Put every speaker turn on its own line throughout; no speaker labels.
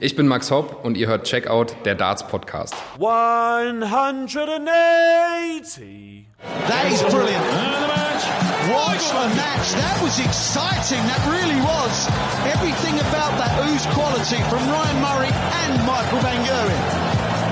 Ich bin Max Hopp und ihr hört Checkout, der Darts Podcast.
180.
That is brilliant. What a match. That was exciting. That really was. Everything about that ooze quality from Ryan Murray and Michael Van Gerwen.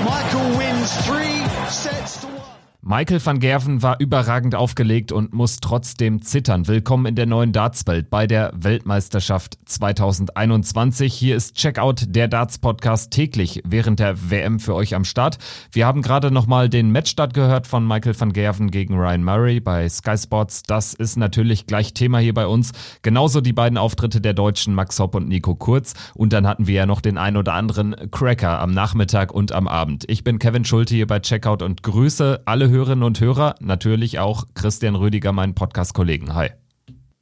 Michael wins three sets to one.
Michael van Gerven war überragend aufgelegt und muss trotzdem zittern. Willkommen in der neuen Dartswelt bei der Weltmeisterschaft 2021. Hier ist Checkout, der Darts Podcast täglich während der WM für euch am Start. Wir haben gerade nochmal den Matchstart gehört von Michael van Gerven gegen Ryan Murray bei Sky Sports. Das ist natürlich gleich Thema hier bei uns. Genauso die beiden Auftritte der Deutschen Max Hopp und Nico Kurz. Und dann hatten wir ja noch den ein oder anderen Cracker am Nachmittag und am Abend. Ich bin Kevin Schulte hier bei Checkout und grüße alle Hörerinnen und Hörer, natürlich auch Christian Rüdiger, meinen Podcast-Kollegen. Hi.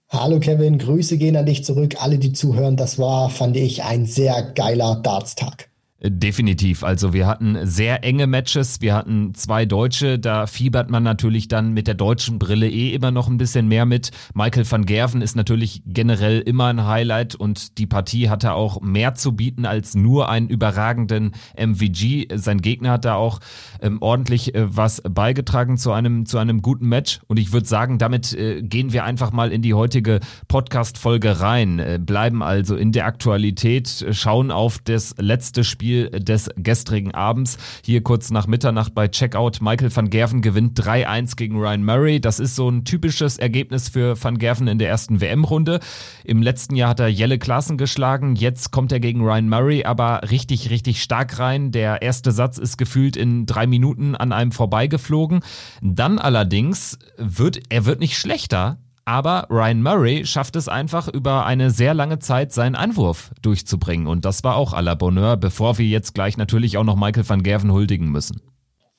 Hallo Kevin, Grüße gehen an dich zurück. Alle, die zuhören, das war, fand ich, ein sehr geiler Darts-Tag.
Definitiv. Also wir hatten sehr enge Matches. Wir hatten zwei Deutsche. Da fiebert man natürlich dann mit der deutschen Brille eh immer noch ein bisschen mehr mit. Michael van Gerven ist natürlich generell immer ein Highlight und die Partie hatte auch mehr zu bieten als nur einen überragenden MVG. Sein Gegner hat da auch ähm, ordentlich äh, was beigetragen zu einem, zu einem guten Match. Und ich würde sagen, damit äh, gehen wir einfach mal in die heutige Podcast-Folge rein. Äh, bleiben also in der Aktualität, schauen auf das letzte Spiel Spiel des gestrigen Abends. Hier kurz nach Mitternacht bei Checkout. Michael van Gerven gewinnt 3-1 gegen Ryan Murray. Das ist so ein typisches Ergebnis für van Gerven in der ersten WM-Runde. Im letzten Jahr hat er Jelle Klassen geschlagen. Jetzt kommt er gegen Ryan Murray, aber richtig, richtig stark rein. Der erste Satz ist gefühlt in drei Minuten an einem vorbeigeflogen. Dann allerdings wird, er wird nicht schlechter. Aber Ryan Murray schafft es einfach über eine sehr lange Zeit seinen Anwurf durchzubringen. Und das war auch à la Bonheur, bevor wir jetzt gleich natürlich auch noch Michael van Gerven huldigen müssen.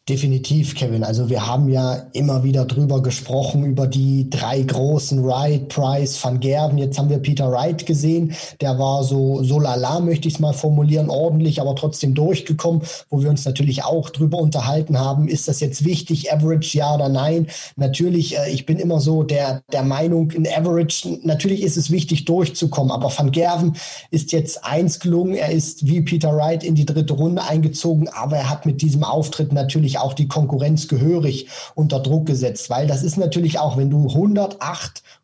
Definitiv, Kevin. Also wir haben ja immer wieder drüber gesprochen, über die drei großen Wright, Price, Van Gerben. Jetzt haben wir Peter Wright gesehen. Der war so, so lala, möchte ich es mal formulieren, ordentlich, aber trotzdem durchgekommen, wo wir uns natürlich auch drüber unterhalten haben. Ist das jetzt wichtig, Average, ja oder nein? Natürlich, äh, ich bin immer so der, der Meinung, in Average, natürlich ist es wichtig, durchzukommen, aber Van Gerven ist jetzt eins gelungen. Er ist wie Peter Wright in die dritte Runde eingezogen, aber er hat mit diesem Auftritt natürlich natürlich auch die Konkurrenz gehörig unter Druck gesetzt, weil das ist natürlich auch, wenn du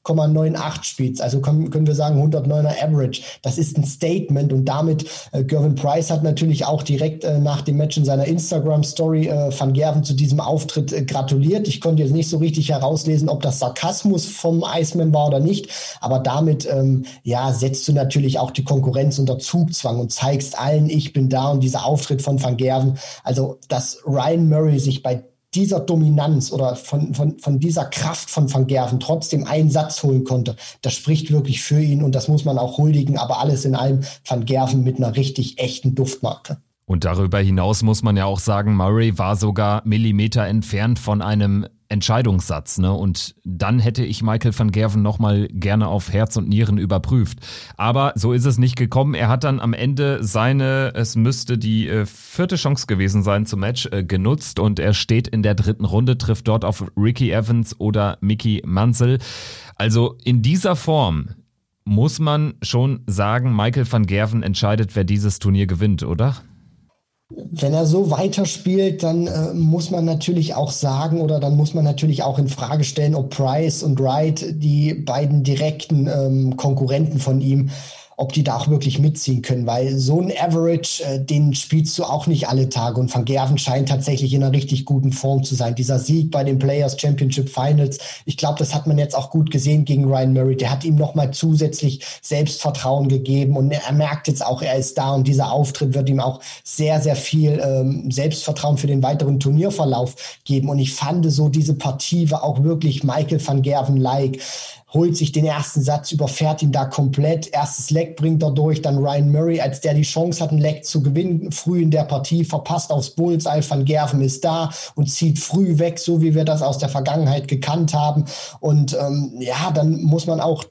108,98 spielst, also können, können wir sagen 109er Average, das ist ein Statement und damit äh, Gervin Price hat natürlich auch direkt äh, nach dem Match in seiner Instagram-Story äh, Van Gerven zu diesem Auftritt äh, gratuliert. Ich konnte jetzt nicht so richtig herauslesen, ob das Sarkasmus vom Iceman war oder nicht, aber damit ähm, ja setzt du natürlich auch die Konkurrenz unter Zugzwang und zeigst allen, ich bin da und dieser Auftritt von Van Gerven, also dass Ryan Murray sich bei dieser Dominanz oder von, von, von dieser Kraft von Van Gerven trotzdem einen Satz holen konnte, das spricht wirklich für ihn und das muss man auch huldigen. Aber alles in allem Van Gerven mit einer richtig echten Duftmarke.
Und darüber hinaus muss man ja auch sagen, Murray war sogar Millimeter entfernt von einem Entscheidungssatz, ne? Und dann hätte ich Michael van Gerven nochmal gerne auf Herz und Nieren überprüft. Aber so ist es nicht gekommen. Er hat dann am Ende seine, es müsste die äh, vierte Chance gewesen sein zum Match, äh, genutzt und er steht in der dritten Runde, trifft dort auf Ricky Evans oder Mickey Mansell. Also in dieser Form muss man schon sagen, Michael van Gerven entscheidet, wer dieses Turnier gewinnt, oder?
Wenn er so weiterspielt, dann äh, muss man natürlich auch sagen oder dann muss man natürlich auch in Frage stellen, ob Price und Wright, die beiden direkten ähm, Konkurrenten von ihm, ob die da auch wirklich mitziehen können, weil so ein Average, äh, den spielst du auch nicht alle Tage und Van Gerven scheint tatsächlich in einer richtig guten Form zu sein. Dieser Sieg bei den Players Championship Finals, ich glaube, das hat man jetzt auch gut gesehen gegen Ryan Murray. Der hat ihm nochmal zusätzlich Selbstvertrauen gegeben und er merkt jetzt auch, er ist da und dieser Auftritt wird ihm auch sehr, sehr viel ähm, Selbstvertrauen für den weiteren Turnierverlauf geben. Und ich fand so diese Partie war auch wirklich Michael van Gerven-like holt sich den ersten Satz, überfährt ihn da komplett. Erstes Leck bringt er durch, dann Ryan Murray, als der die Chance hat, ein Leck zu gewinnen, früh in der Partie, verpasst aufs Bullseye. Van Gerven ist da und zieht früh weg, so wie wir das aus der Vergangenheit gekannt haben. Und ähm, ja, dann muss man auch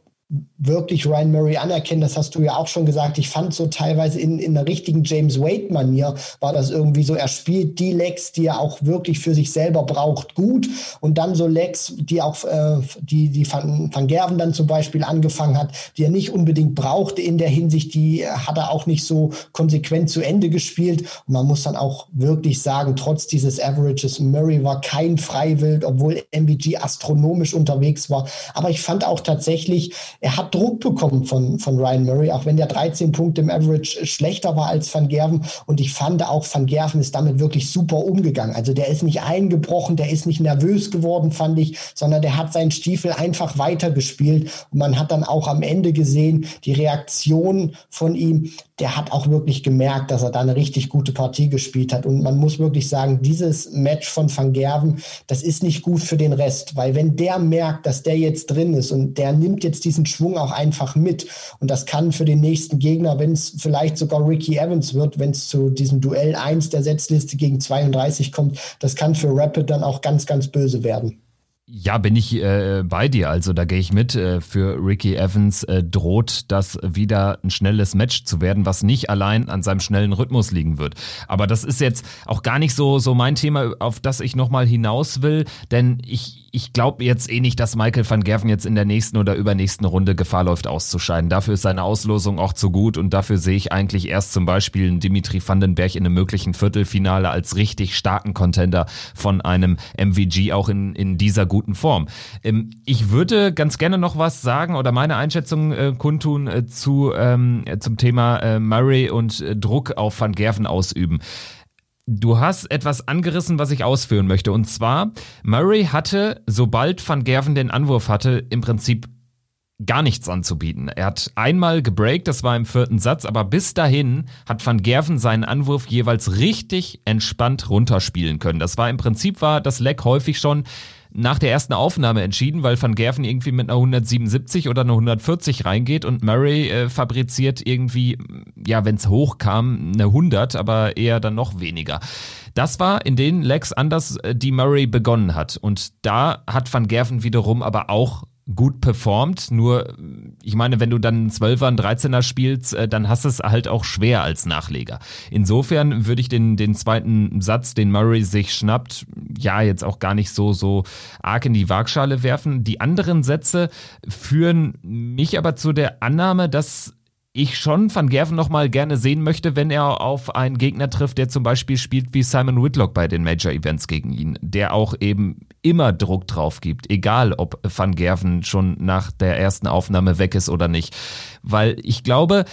wirklich Ryan Murray anerkennen, das hast du ja auch schon gesagt. Ich fand so teilweise in, in einer richtigen James Wade-Manier war das irgendwie so, er spielt die Legs, die er auch wirklich für sich selber braucht, gut. Und dann so Legs, die auch, äh, die, die Van, Van Gerven dann zum Beispiel angefangen hat, die er nicht unbedingt brauchte in der Hinsicht, die hat er auch nicht so konsequent zu Ende gespielt. Und man muss dann auch wirklich sagen, trotz dieses Averages, Murray war kein Freiwild, obwohl MVG astronomisch unterwegs war. Aber ich fand auch tatsächlich, er hat Druck bekommen von, von Ryan Murray, auch wenn der 13 Punkte im Average schlechter war als Van Gerven. Und ich fand auch, Van Gerven ist damit wirklich super umgegangen. Also der ist nicht eingebrochen, der ist nicht nervös geworden, fand ich, sondern der hat seinen Stiefel einfach weitergespielt. Und man hat dann auch am Ende gesehen, die Reaktion von ihm, der hat auch wirklich gemerkt, dass er da eine richtig gute Partie gespielt hat. Und man muss wirklich sagen, dieses Match von Van Gerven, das ist nicht gut für den Rest, weil wenn der merkt, dass der jetzt drin ist und der nimmt jetzt diesen Schwung auch einfach mit und das kann für den nächsten Gegner, wenn es vielleicht sogar Ricky Evans wird, wenn es zu diesem Duell 1 der Setzliste gegen 32 kommt, das kann für Rapid dann auch ganz, ganz böse werden.
Ja, bin ich äh, bei dir. Also da gehe ich mit. Äh, für Ricky Evans äh, droht das wieder ein schnelles Match zu werden, was nicht allein an seinem schnellen Rhythmus liegen wird. Aber das ist jetzt auch gar nicht so so mein Thema, auf das ich nochmal hinaus will, denn ich ich glaube jetzt eh nicht, dass Michael van Gerven jetzt in der nächsten oder übernächsten Runde Gefahr läuft, auszuscheiden. Dafür ist seine Auslosung auch zu gut und dafür sehe ich eigentlich erst zum Beispiel einen Dimitri Vandenberg in einem möglichen Viertelfinale als richtig starken Contender von einem MVG auch in, in dieser guten Form. Ähm, ich würde ganz gerne noch was sagen oder meine Einschätzung äh, kundtun äh, zu, ähm, zum Thema äh, Murray und äh, Druck auf Van Gerven ausüben. Du hast etwas angerissen, was ich ausführen möchte. Und zwar, Murray hatte, sobald Van Gerven den Anwurf hatte, im Prinzip gar nichts anzubieten. Er hat einmal gebreakt, das war im vierten Satz, aber bis dahin hat Van Gerven seinen Anwurf jeweils richtig entspannt runterspielen können. Das war im Prinzip war das Leck häufig schon nach der ersten Aufnahme entschieden, weil Van Gerven irgendwie mit einer 177 oder einer 140 reingeht und Murray äh, fabriziert irgendwie, ja, wenn es hochkam, eine 100, aber eher dann noch weniger. Das war in den Legs anders, äh, die Murray begonnen hat. Und da hat Van Gerven wiederum aber auch gut performt. Nur, ich meine, wenn du dann einen 12er, einen 13er spielst, äh, dann hast du es halt auch schwer als Nachleger. Insofern würde ich den, den zweiten Satz, den Murray sich schnappt, ja, jetzt auch gar nicht so, so arg in die Waagschale werfen. Die anderen Sätze führen mich aber zu der Annahme, dass ich schon Van Gerven noch mal gerne sehen möchte, wenn er auf einen Gegner trifft, der zum Beispiel spielt wie Simon Whitlock bei den Major Events gegen ihn, der auch eben immer Druck drauf gibt, egal ob Van Gerven schon nach der ersten Aufnahme weg ist oder nicht. Weil ich glaube,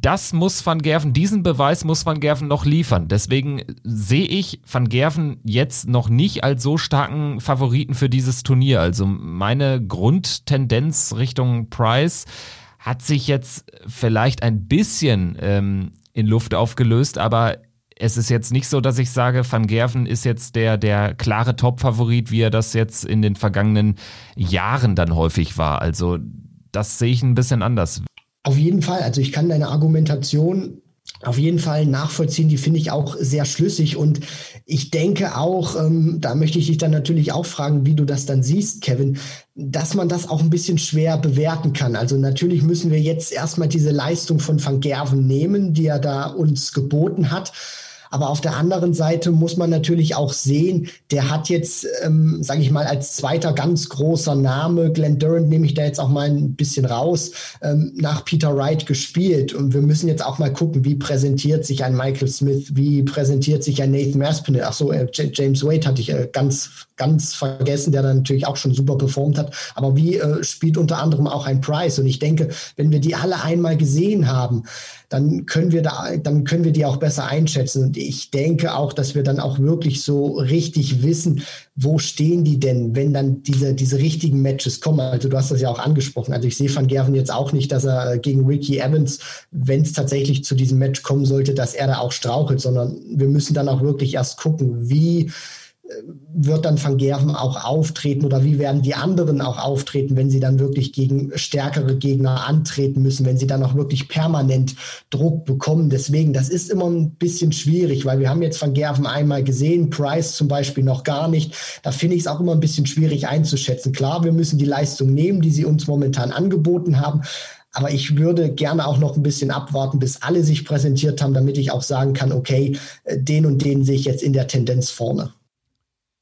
das muss Van Gerven, diesen Beweis muss Van Gerven noch liefern. Deswegen sehe ich Van Gerven jetzt noch nicht als so starken Favoriten für dieses Turnier. Also meine Grundtendenz Richtung Price hat sich jetzt vielleicht ein bisschen ähm, in Luft aufgelöst, aber es ist jetzt nicht so, dass ich sage, Van Gerven ist jetzt der, der klare Top-Favorit, wie er das jetzt in den vergangenen Jahren dann häufig war. Also das sehe ich ein bisschen anders.
Auf jeden Fall. Also ich kann deine Argumentation auf jeden Fall nachvollziehen. Die finde ich auch sehr schlüssig. Und ich denke auch, ähm, da möchte ich dich dann natürlich auch fragen, wie du das dann siehst, Kevin, dass man das auch ein bisschen schwer bewerten kann. Also natürlich müssen wir jetzt erstmal diese Leistung von Van Gerven nehmen, die er da uns geboten hat. Aber auf der anderen Seite muss man natürlich auch sehen, der hat jetzt, ähm, sage ich mal, als zweiter ganz großer Name, Glenn Durant nehme ich da jetzt auch mal ein bisschen raus, ähm, nach Peter Wright gespielt. Und wir müssen jetzt auch mal gucken, wie präsentiert sich ein Michael Smith, wie präsentiert sich ein Nathan Maspinall. Ach so, äh, James Wade hatte ich äh, ganz, ganz vergessen, der dann natürlich auch schon super performt hat. Aber wie äh, spielt unter anderem auch ein Price? Und ich denke, wenn wir die alle einmal gesehen haben, dann können wir da, dann können wir die auch besser einschätzen. Und ich denke auch, dass wir dann auch wirklich so richtig wissen, wo stehen die denn, wenn dann diese, diese richtigen Matches kommen. Also du hast das ja auch angesprochen. Also ich sehe Van Gerven jetzt auch nicht, dass er gegen Ricky Evans, wenn es tatsächlich zu diesem Match kommen sollte, dass er da auch strauchelt, sondern wir müssen dann auch wirklich erst gucken, wie wird dann Van Gerven auch auftreten oder wie werden die anderen auch auftreten, wenn sie dann wirklich gegen stärkere Gegner antreten müssen, wenn sie dann auch wirklich permanent Druck bekommen. Deswegen, das ist immer ein bisschen schwierig, weil wir haben jetzt Van Gerven einmal gesehen, Price zum Beispiel noch gar nicht. Da finde ich es auch immer ein bisschen schwierig einzuschätzen. Klar, wir müssen die Leistung nehmen, die sie uns momentan angeboten haben. Aber ich würde gerne auch noch ein bisschen abwarten, bis alle sich präsentiert haben, damit ich auch sagen kann, okay, äh, den und den sehe ich jetzt in der Tendenz vorne.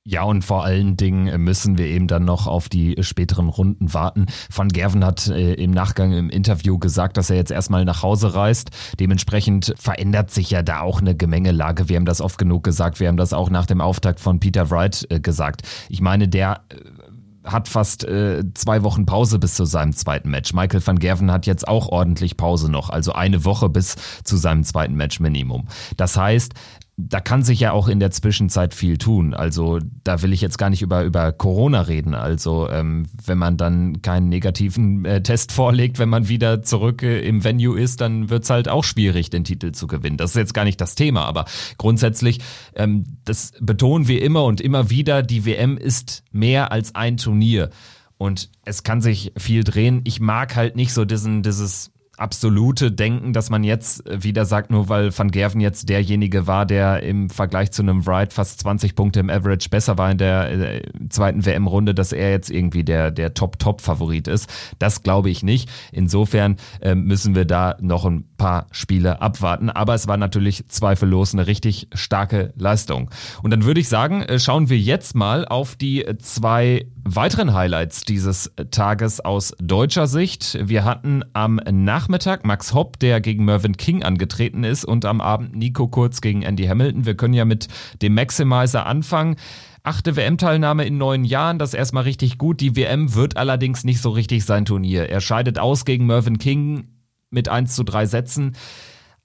Ja, und vor allen Dingen müssen wir eben dann noch auf die späteren Runden warten. Van Gerven hat äh, im Nachgang im Interview gesagt, dass er jetzt erstmal nach Hause reist. Dementsprechend verändert sich ja da auch eine Gemengelage. Wir haben das oft genug gesagt. Wir haben das auch nach dem Auftakt von Peter Wright äh, gesagt. Ich meine, der äh, hat fast äh, zwei Wochen Pause bis zu seinem zweiten Match. Michael van Gerven hat jetzt auch ordentlich Pause noch, also eine Woche bis zu seinem zweiten Match Minimum. Das heißt, da kann sich ja auch in der Zwischenzeit viel tun. Also da will ich jetzt gar nicht über, über Corona reden. Also ähm, wenn man dann keinen negativen äh, Test vorlegt, wenn man wieder zurück äh, im Venue ist, dann wird's halt auch schwierig, den Titel zu gewinnen. Das ist jetzt gar nicht das Thema, aber grundsätzlich, ähm, das betonen wir immer und immer wieder, die WM ist mehr als ein Turnier. Und es kann sich viel drehen. Ich mag halt nicht so diesen, dieses absolute Denken, dass man jetzt wieder sagt, nur weil Van Gerven jetzt derjenige war, der im Vergleich zu einem Wright fast 20 Punkte im Average besser war in der äh, zweiten WM-Runde, dass er jetzt irgendwie der, der Top-Top-Favorit ist. Das glaube ich nicht. Insofern äh, müssen wir da noch ein paar Spiele abwarten. Aber es war natürlich zweifellos eine richtig starke Leistung. Und dann würde ich sagen, äh, schauen wir jetzt mal auf die zwei weiteren Highlights dieses Tages aus deutscher Sicht. Wir hatten am Nachmittag Max Hopp, der gegen Mervyn King angetreten ist und am Abend Nico Kurz gegen Andy Hamilton. Wir können ja mit dem Maximizer anfangen. Achte WM-Teilnahme in neun Jahren, das ist erstmal richtig gut. Die WM wird allerdings nicht so richtig sein Turnier. Er scheidet aus gegen Mervyn King mit 1 zu 3 Sätzen.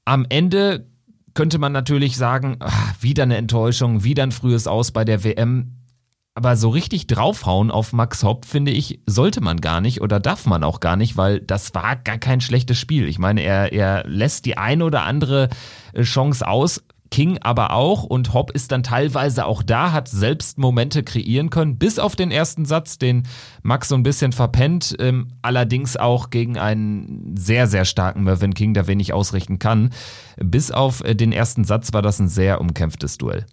Am Ende könnte man natürlich sagen, ach, wieder eine Enttäuschung, wieder ein frühes Aus bei der WM. Aber so richtig draufhauen auf Max Hopp, finde ich, sollte man gar nicht oder darf man auch gar nicht, weil das war gar kein schlechtes Spiel. Ich meine, er, er lässt die eine oder andere äh, Chance aus, King aber auch und Hopp ist dann teilweise auch da, hat selbst Momente kreieren können, bis auf den ersten Satz, den Max so ein bisschen verpennt, ähm, allerdings auch gegen einen sehr, sehr starken Mervyn King, der wenig ausrichten kann. Bis auf äh, den ersten Satz war das ein sehr umkämpftes Duell.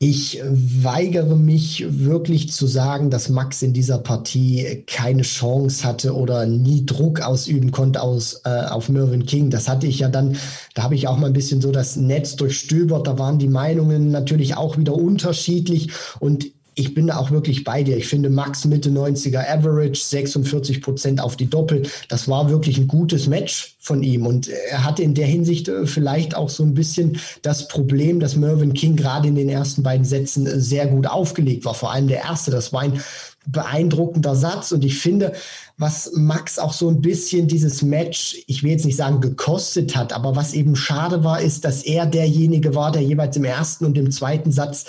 Ich weigere mich wirklich zu sagen, dass Max in dieser Partie keine Chance hatte oder nie Druck ausüben konnte aus, äh, auf Mervyn King. Das hatte ich ja dann, da habe ich auch mal ein bisschen so das Netz durchstöbert. Da waren die Meinungen natürlich auch wieder unterschiedlich und ich bin da auch wirklich bei dir. Ich finde Max Mitte 90er Average, 46 Prozent auf die Doppel. Das war wirklich ein gutes Match von ihm. Und er hatte in der Hinsicht äh, vielleicht auch so ein bisschen das Problem, dass Mervyn King gerade in den ersten beiden Sätzen äh, sehr gut aufgelegt war. Vor allem der erste. Das war ein beeindruckender Satz. Und ich finde, was Max auch so ein bisschen dieses Match, ich will jetzt nicht sagen gekostet hat, aber was eben schade war, ist, dass er derjenige war, der jeweils im ersten und im zweiten Satz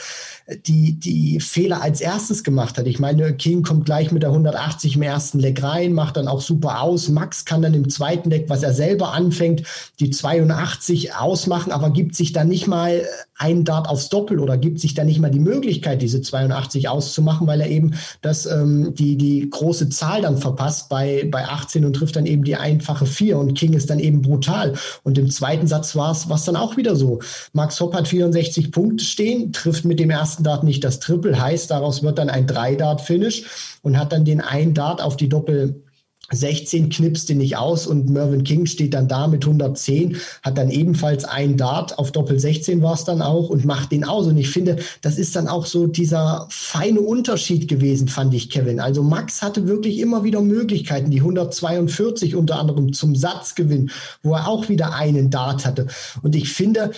die, die Fehler als erstes gemacht hat. Ich meine, King kommt gleich mit der 180 im ersten Leck rein, macht dann auch super aus. Max kann dann im zweiten Leck, was er selber anfängt, die 82 ausmachen, aber gibt sich dann nicht mal einen Dart aufs Doppel oder gibt sich dann nicht mal die Möglichkeit, diese 82 auszumachen, weil er eben das, ähm, die, die große Zahl dann verpasst bei, bei 18 und trifft dann eben die einfache 4 und King ist dann eben brutal. Und im zweiten Satz war es dann auch wieder so. Max Hopp hat 64 Punkte stehen, trifft mit dem ersten Dart nicht das Triple, heißt, daraus wird dann ein Drei-Dart-Finish und hat dann den einen Dart auf die Doppel 16 knipst den nicht aus und Mervyn King steht dann da mit 110, hat dann ebenfalls einen Dart, auf Doppel 16 war es dann auch und macht den aus. Und ich finde, das ist dann auch so dieser feine Unterschied gewesen, fand ich, Kevin. Also Max hatte wirklich immer wieder Möglichkeiten, die 142 unter anderem zum Satzgewinn, wo er auch wieder einen Dart hatte. Und ich finde,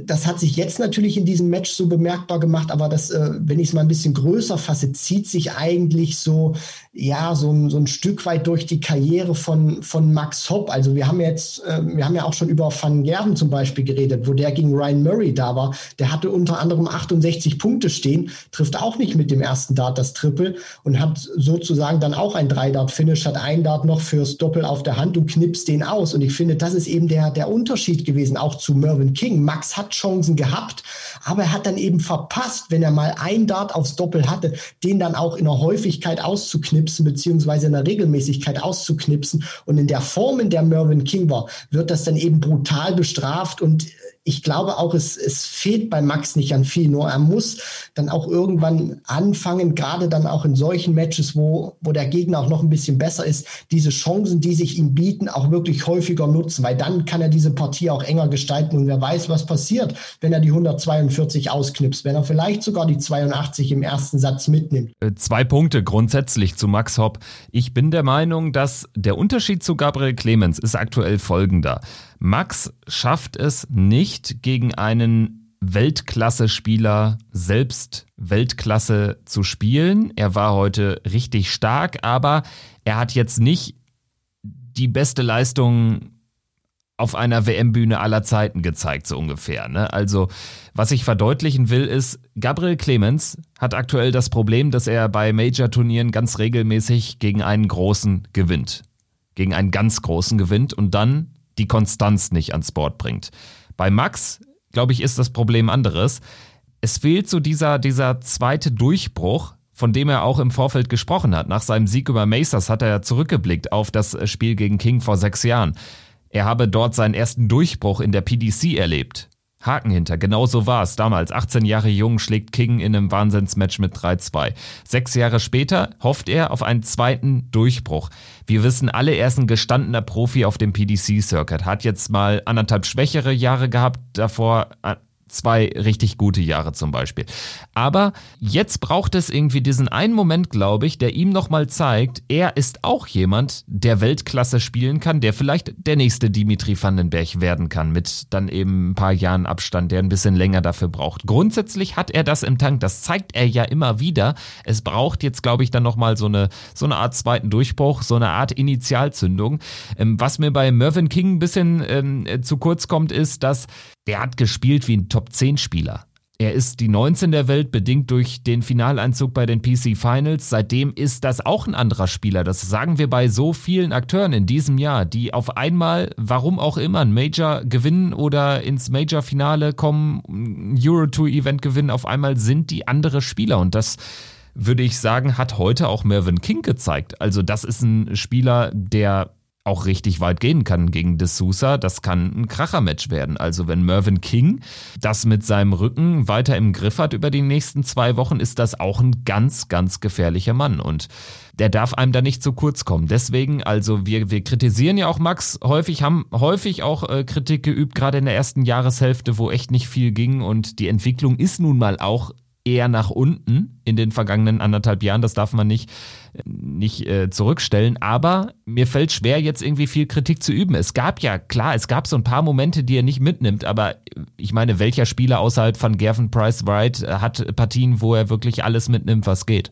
das hat sich jetzt natürlich in diesem Match so bemerkbar gemacht, aber das, äh, wenn ich es mal ein bisschen größer fasse, zieht sich eigentlich so, ja, so, ein, so ein Stück weit durch die Karriere von, von Max Hopp. Also wir haben jetzt, äh, wir haben ja auch schon über Van Gerven zum Beispiel geredet, wo der gegen Ryan Murray da war. Der hatte unter anderem 68 Punkte stehen, trifft auch nicht mit dem ersten Dart das Triple und hat sozusagen dann auch ein Drei-Dart-Finish, hat ein Dart noch fürs Doppel auf der Hand und knippst den aus. Und ich finde, das ist eben der, der Unterschied gewesen, auch zu Mervyn King. Max hat Chancen gehabt, aber er hat dann eben verpasst, wenn er mal ein Dart aufs Doppel hatte, den dann auch in der Häufigkeit auszuknipsen, beziehungsweise in der Regelmäßigkeit auszuknipsen. Und in der Form, in der Mervyn King war, wird das dann eben brutal bestraft und ich glaube auch, es, es fehlt bei Max nicht an viel, nur er muss dann auch irgendwann anfangen, gerade dann auch in solchen Matches, wo, wo der Gegner auch noch ein bisschen besser ist, diese Chancen, die sich ihm bieten, auch wirklich häufiger nutzen, weil dann kann er diese Partie auch enger gestalten und wer weiß, was passiert, wenn er die 142 ausknipst, wenn er vielleicht sogar die 82 im ersten Satz mitnimmt.
Äh, zwei Punkte grundsätzlich zu Max Hopp. Ich bin der Meinung, dass der Unterschied zu Gabriel Clemens ist aktuell folgender. Max schafft es nicht gegen einen Weltklasse-Spieler selbst Weltklasse zu spielen. Er war heute richtig stark, aber er hat jetzt nicht die beste Leistung auf einer WM-Bühne aller Zeiten gezeigt, so ungefähr. Ne? Also, was ich verdeutlichen will, ist, Gabriel Clemens hat aktuell das Problem, dass er bei Major-Turnieren ganz regelmäßig gegen einen Großen gewinnt. Gegen einen ganz Großen gewinnt und dann die Konstanz nicht ans Board bringt. Bei Max, glaube ich, ist das Problem anderes. Es fehlt so dieser, dieser zweite Durchbruch, von dem er auch im Vorfeld gesprochen hat. Nach seinem Sieg über Macers hat er zurückgeblickt auf das Spiel gegen King vor sechs Jahren. Er habe dort seinen ersten Durchbruch in der PDC erlebt. Haken hinter. Genau so war es damals. 18 Jahre jung schlägt King in einem Wahnsinnsmatch mit 3-2. Sechs Jahre später hofft er auf einen zweiten Durchbruch. Wir wissen alle, er ist ein gestandener Profi auf dem PDC-Circuit. Hat jetzt mal anderthalb schwächere Jahre gehabt, davor äh, zwei richtig gute Jahre zum Beispiel. Aber jetzt braucht es irgendwie diesen einen Moment, glaube ich, der ihm nochmal zeigt, er ist auch jemand, der Weltklasse spielen kann, der vielleicht der nächste Dimitri Vandenberg werden kann, mit dann eben ein paar Jahren Abstand, der ein bisschen länger dafür braucht. Grundsätzlich hat er das im Tank, das zeigt er ja immer wieder. Es braucht jetzt, glaube ich, dann nochmal so eine, so eine Art zweiten Durchbruch, so eine Art Initialzündung. Ähm, was mir bei Mervyn King ein bisschen ähm, zu kurz kommt, ist, dass der hat gespielt wie ein Top-10-Spieler. Er ist die 19 der Welt, bedingt durch den Finaleinzug bei den PC Finals. Seitdem ist das auch ein anderer Spieler. Das sagen wir bei so vielen Akteuren in diesem Jahr, die auf einmal, warum auch immer, ein Major gewinnen oder ins Major-Finale kommen, Euro-Tour-Event gewinnen. Auf einmal sind die andere Spieler. Und das würde ich sagen, hat heute auch Mervyn King gezeigt. Also das ist ein Spieler, der auch richtig weit gehen kann gegen D'Souza. Das kann ein Krachermatch werden. Also wenn Mervyn King das mit seinem Rücken weiter im Griff hat über die nächsten zwei Wochen, ist das auch ein ganz, ganz gefährlicher Mann. Und der darf einem da nicht zu kurz kommen. Deswegen, also wir, wir kritisieren ja auch Max häufig, haben häufig auch äh, Kritik geübt, gerade in der ersten Jahreshälfte, wo echt nicht viel ging. Und die Entwicklung ist nun mal auch eher nach unten in den vergangenen anderthalb Jahren. Das darf man nicht, nicht äh, zurückstellen. Aber mir fällt schwer, jetzt irgendwie viel Kritik zu üben. Es gab ja, klar, es gab so ein paar Momente, die er nicht mitnimmt. Aber ich meine, welcher Spieler außerhalb von Gavin Price Wright hat Partien, wo er wirklich alles mitnimmt, was geht?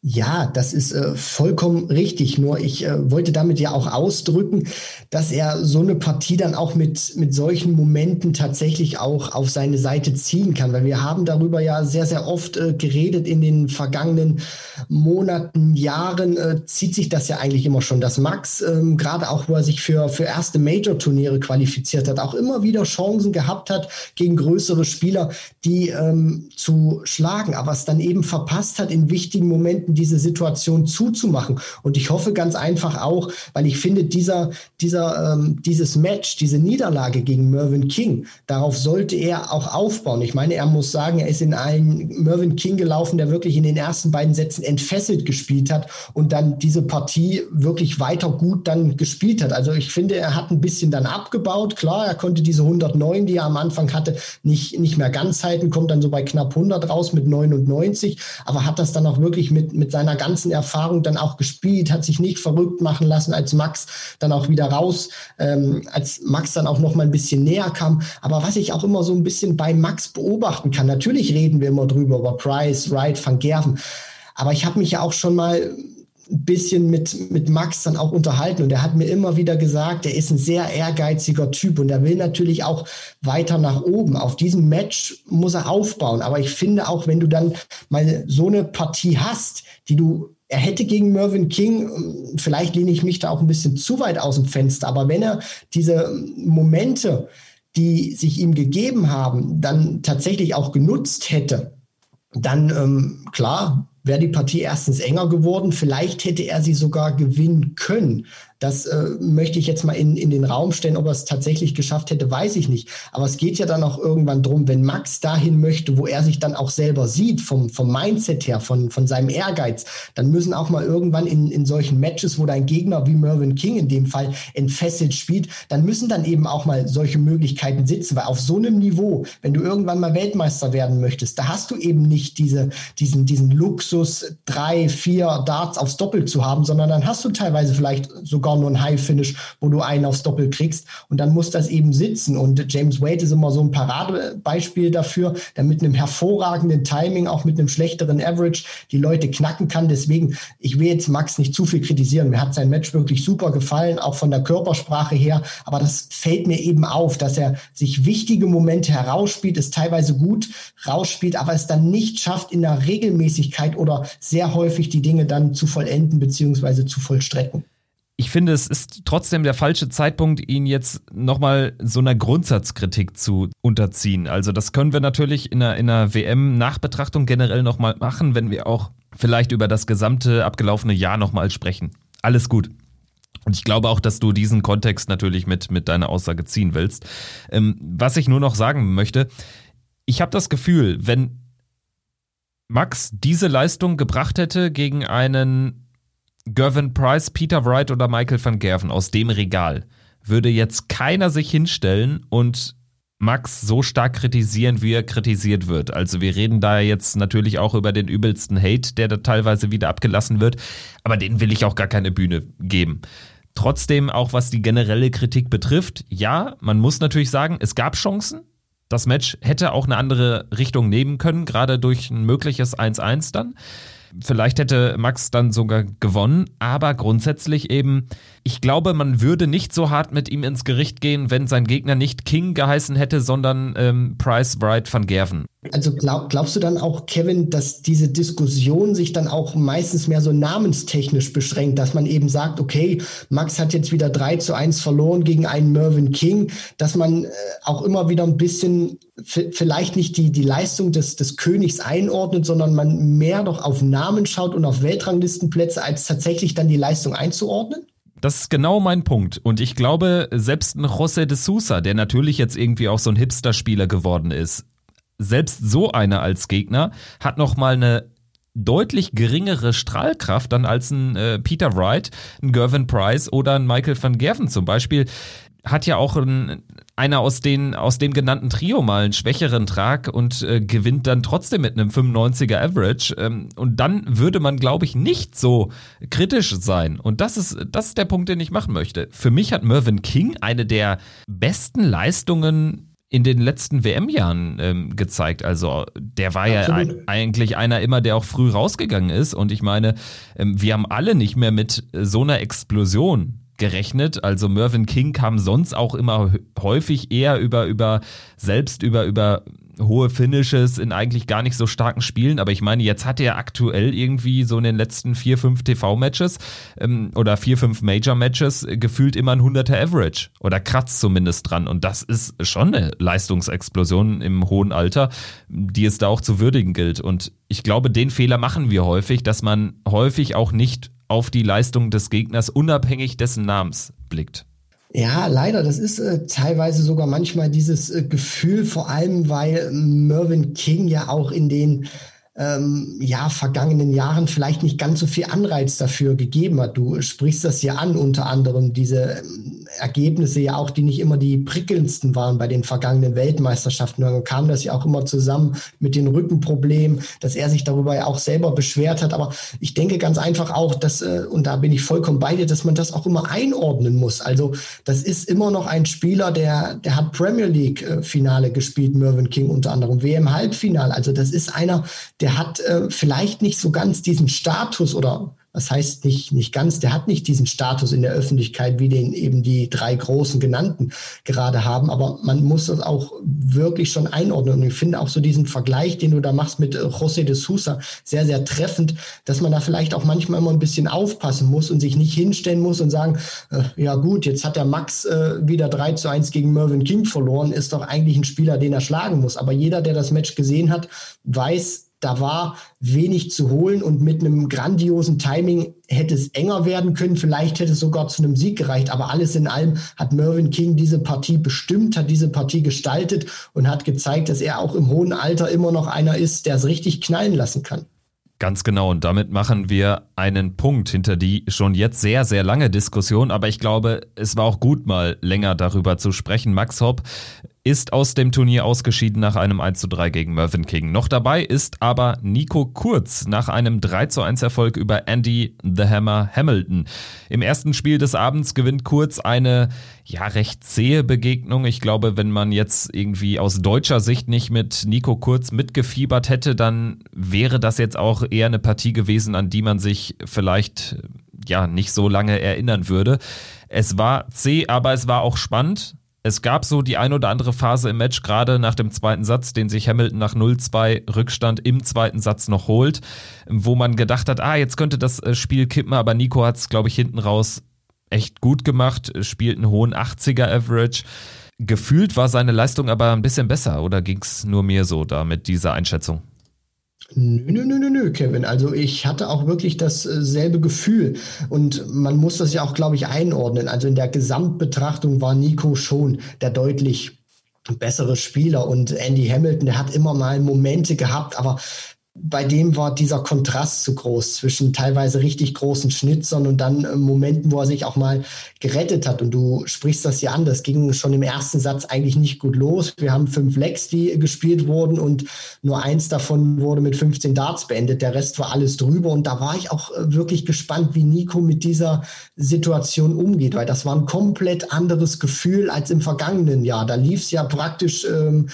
Ja, das ist äh, vollkommen richtig. Nur ich äh, wollte damit ja auch ausdrücken, dass er so eine Partie dann auch mit, mit solchen Momenten tatsächlich auch auf seine Seite ziehen kann. Weil wir haben darüber ja sehr, sehr oft äh, geredet in den vergangenen Monaten, Jahren, äh, zieht sich das ja eigentlich immer schon, dass Max, ähm, gerade auch wo er sich für, für erste Major-Turniere qualifiziert hat, auch immer wieder Chancen gehabt hat gegen größere Spieler, die ähm, zu schlagen, aber es dann eben verpasst hat, in wichtigen Momenten Momenten diese Situation zuzumachen. Und ich hoffe ganz einfach auch, weil ich finde, dieser, dieser, ähm, dieses Match, diese Niederlage gegen Mervyn King, darauf sollte er auch aufbauen. Ich meine, er muss sagen, er ist in einen Mervyn King gelaufen, der wirklich in den ersten beiden Sätzen entfesselt gespielt hat und dann diese Partie wirklich weiter gut dann gespielt hat. Also ich finde, er hat ein bisschen dann abgebaut. Klar, er konnte diese 109, die er am Anfang hatte, nicht, nicht mehr ganz halten, kommt dann so bei knapp 100 raus mit 99, aber hat das dann auch wirklich mit, mit seiner ganzen Erfahrung dann auch gespielt, hat sich nicht verrückt machen lassen, als Max dann auch wieder raus, ähm, als Max dann auch noch mal ein bisschen näher kam. Aber was ich auch immer so ein bisschen bei Max beobachten kann, natürlich reden wir immer drüber, über Price, Wright, Van Gerven, aber ich habe mich ja auch schon mal ein bisschen mit, mit Max dann auch unterhalten und er hat mir immer wieder gesagt, er ist ein sehr ehrgeiziger Typ und er will natürlich auch weiter nach oben. Auf diesem Match muss er aufbauen. Aber ich finde auch, wenn du dann mal so eine Partie hast, die du er hätte gegen Mervyn King, vielleicht lehne ich mich da auch ein bisschen zu weit aus dem Fenster, aber wenn er diese Momente die sich ihm gegeben haben, dann tatsächlich auch genutzt hätte, dann ähm, klar wäre die Partie erstens enger geworden. Vielleicht hätte er sie sogar gewinnen können. Das äh, möchte ich jetzt mal in, in den Raum stellen. Ob er es tatsächlich geschafft hätte, weiß ich nicht. Aber es geht ja dann auch irgendwann drum, wenn Max dahin möchte, wo er sich dann auch selber sieht, vom, vom Mindset her, von, von seinem Ehrgeiz, dann müssen auch mal irgendwann in, in solchen Matches, wo dein Gegner wie Mervyn King in dem Fall entfesselt spielt, dann müssen dann eben auch mal solche Möglichkeiten sitzen. Weil auf so einem Niveau, wenn du irgendwann mal Weltmeister werden möchtest, da hast du eben nicht diese, diesen, diesen Luxus, drei, vier Darts aufs Doppel zu haben, sondern dann hast du teilweise vielleicht sogar sogar nur ein High-Finish, wo du einen aufs Doppel kriegst. Und dann muss das eben sitzen. Und James Wade ist immer so ein Paradebeispiel dafür, der mit einem hervorragenden Timing, auch mit einem schlechteren Average, die Leute knacken kann. Deswegen, ich will jetzt Max nicht zu viel kritisieren. Mir hat sein Match wirklich super gefallen, auch von der Körpersprache her. Aber das fällt mir eben auf, dass er sich wichtige Momente herausspielt, es teilweise gut rausspielt, aber es dann nicht schafft, in der Regelmäßigkeit oder sehr häufig die Dinge dann zu vollenden beziehungsweise zu vollstrecken
ich finde, es ist trotzdem der falsche Zeitpunkt, ihn jetzt nochmal so einer Grundsatzkritik zu unterziehen. Also das können wir natürlich in einer, in einer WM-Nachbetrachtung generell nochmal machen, wenn wir auch vielleicht über das gesamte abgelaufene Jahr nochmal sprechen. Alles gut. Und ich glaube auch, dass du diesen Kontext natürlich mit, mit deiner Aussage ziehen willst. Ähm, was ich nur noch sagen möchte, ich habe das Gefühl, wenn Max diese Leistung gebracht hätte gegen einen Gervin Price, Peter Wright oder Michael van Gerven aus dem Regal würde jetzt keiner sich hinstellen und Max so stark kritisieren, wie er kritisiert wird. Also wir reden da jetzt natürlich auch über den übelsten Hate, der da teilweise wieder abgelassen wird, aber den will ich auch gar keine Bühne geben. Trotzdem, auch was die generelle Kritik betrifft, ja, man muss natürlich sagen, es gab Chancen. Das Match hätte auch eine andere Richtung nehmen können, gerade durch ein mögliches 1-1 dann. Vielleicht hätte Max dann sogar gewonnen, aber grundsätzlich eben, ich glaube, man würde nicht so hart mit ihm ins Gericht gehen, wenn sein Gegner nicht King geheißen hätte, sondern ähm, Price Wright van Gerven.
Also glaub, glaubst du dann auch, Kevin, dass diese Diskussion sich dann auch meistens mehr so namenstechnisch beschränkt, dass man eben sagt, okay, Max hat jetzt wieder 3 zu 1 verloren gegen einen Mervyn King, dass man äh, auch immer wieder ein bisschen vielleicht nicht die, die Leistung des, des Königs einordnet, sondern man mehr doch auf Namen schaut und auf Weltranglistenplätze, als tatsächlich dann die Leistung einzuordnen?
Das ist genau mein Punkt. Und ich glaube, selbst ein José de Sousa, der natürlich jetzt irgendwie auch so ein Hipster-Spieler geworden ist, selbst so einer als Gegner hat noch mal eine deutlich geringere Strahlkraft dann als ein äh, Peter Wright, ein Gervin Price oder ein Michael van Gerven zum Beispiel. Hat ja auch ein, einer aus, den, aus dem genannten Trio mal einen schwächeren Trag und äh, gewinnt dann trotzdem mit einem 95er Average. Ähm, und dann würde man, glaube ich, nicht so kritisch sein. Und das ist, das ist der Punkt, den ich machen möchte. Für mich hat Mervyn King eine der besten Leistungen in den letzten WM-Jahren ähm, gezeigt. Also der war Absolut. ja eigentlich einer immer, der auch früh rausgegangen ist. Und ich meine, ähm, wir haben alle nicht mehr mit so einer Explosion gerechnet. Also Mervyn King kam sonst auch immer häufig eher über, über selbst über, über hohe Finishes in eigentlich gar nicht so starken Spielen, aber ich meine, jetzt hat er aktuell irgendwie so in den letzten vier, fünf TV-Matches ähm, oder vier, fünf Major-Matches gefühlt immer ein 100er Average oder kratzt zumindest dran und das ist schon eine Leistungsexplosion im hohen Alter, die es da auch zu würdigen gilt und ich glaube, den Fehler machen wir häufig, dass man häufig auch nicht auf die Leistung des Gegners unabhängig dessen Namens blickt.
Ja, leider. Das ist äh, teilweise sogar manchmal dieses äh, Gefühl, vor allem weil Mervyn King ja auch in den ähm, ja, vergangenen Jahren vielleicht nicht ganz so viel Anreiz dafür gegeben hat. Du sprichst das ja an, unter anderem diese ähm, Ergebnisse ja auch, die nicht immer die prickelndsten waren bei den vergangenen Weltmeisterschaften. Dann kam das ja auch immer zusammen mit den Rückenproblemen, dass er sich darüber ja auch selber beschwert hat. Aber ich denke ganz einfach auch, dass, äh, und da bin ich vollkommen bei dir, dass man das auch immer einordnen muss. Also das ist immer noch ein Spieler, der, der hat Premier League äh, gespielt, Mervyn King unter anderem, WM Halbfinale. Also das ist einer, der der hat äh, vielleicht nicht so ganz diesen Status oder was heißt nicht, nicht ganz, der hat nicht diesen Status in der Öffentlichkeit, wie den eben die drei großen genannten gerade haben, aber man muss das auch wirklich schon einordnen. Und ich finde auch so diesen Vergleich, den du da machst mit äh, José de Sousa, sehr, sehr treffend, dass man da vielleicht auch manchmal immer ein bisschen aufpassen muss und sich nicht hinstellen muss und sagen, äh, ja gut, jetzt hat der Max äh, wieder 3 zu 1 gegen Mervyn King verloren, ist doch eigentlich ein Spieler, den er schlagen muss. Aber jeder, der das Match gesehen hat, weiß, da war wenig zu holen und mit einem grandiosen Timing hätte es enger werden können. Vielleicht hätte es sogar zu einem Sieg gereicht. Aber alles in allem hat Mervyn King diese Partie bestimmt, hat diese Partie gestaltet und hat gezeigt, dass er auch im hohen Alter immer noch einer ist, der es richtig knallen lassen kann.
Ganz genau, und damit machen wir einen Punkt hinter die schon jetzt sehr, sehr lange Diskussion. Aber ich glaube, es war auch gut, mal länger darüber zu sprechen. Max Hopp ist aus dem Turnier ausgeschieden nach einem 1 zu 3 gegen Mervyn King. Noch dabei ist aber Nico Kurz nach einem 3 zu 1 Erfolg über Andy The Hammer Hamilton. Im ersten Spiel des Abends gewinnt Kurz eine ja recht zähe Begegnung. Ich glaube, wenn man jetzt irgendwie aus deutscher Sicht nicht mit Nico Kurz mitgefiebert hätte, dann wäre das jetzt auch eher eine Partie gewesen, an die man sich vielleicht ja nicht so lange erinnern würde. Es war zäh, aber es war auch spannend es gab so die ein oder andere Phase im Match, gerade nach dem zweiten Satz, den sich Hamilton nach 0-2 Rückstand im zweiten Satz noch holt, wo man gedacht hat, ah, jetzt könnte das äh, Spiel kippen, aber Nico hat es, glaube ich, hinten raus echt gut gemacht, spielt einen hohen 80er Average. Gefühlt war seine Leistung aber ein bisschen besser, oder ging es nur mir so da mit dieser Einschätzung?
Nö, nö, nö, nö, Kevin. Also ich hatte auch wirklich dasselbe Gefühl. Und man muss das ja auch, glaube ich, einordnen. Also in der Gesamtbetrachtung war Nico schon der deutlich bessere Spieler und Andy Hamilton, der hat immer mal Momente gehabt, aber bei dem war dieser Kontrast zu groß zwischen teilweise richtig großen Schnitzern und dann äh, Momenten, wo er sich auch mal gerettet hat. Und du sprichst das ja an, das ging schon im ersten Satz eigentlich nicht gut los. Wir haben fünf Lecks, die gespielt wurden und nur eins davon wurde mit 15 Darts beendet. Der Rest war alles drüber. Und da war ich auch äh, wirklich gespannt, wie Nico mit dieser Situation umgeht, weil das war ein komplett anderes Gefühl als im vergangenen Jahr. Da lief es ja praktisch. Ähm,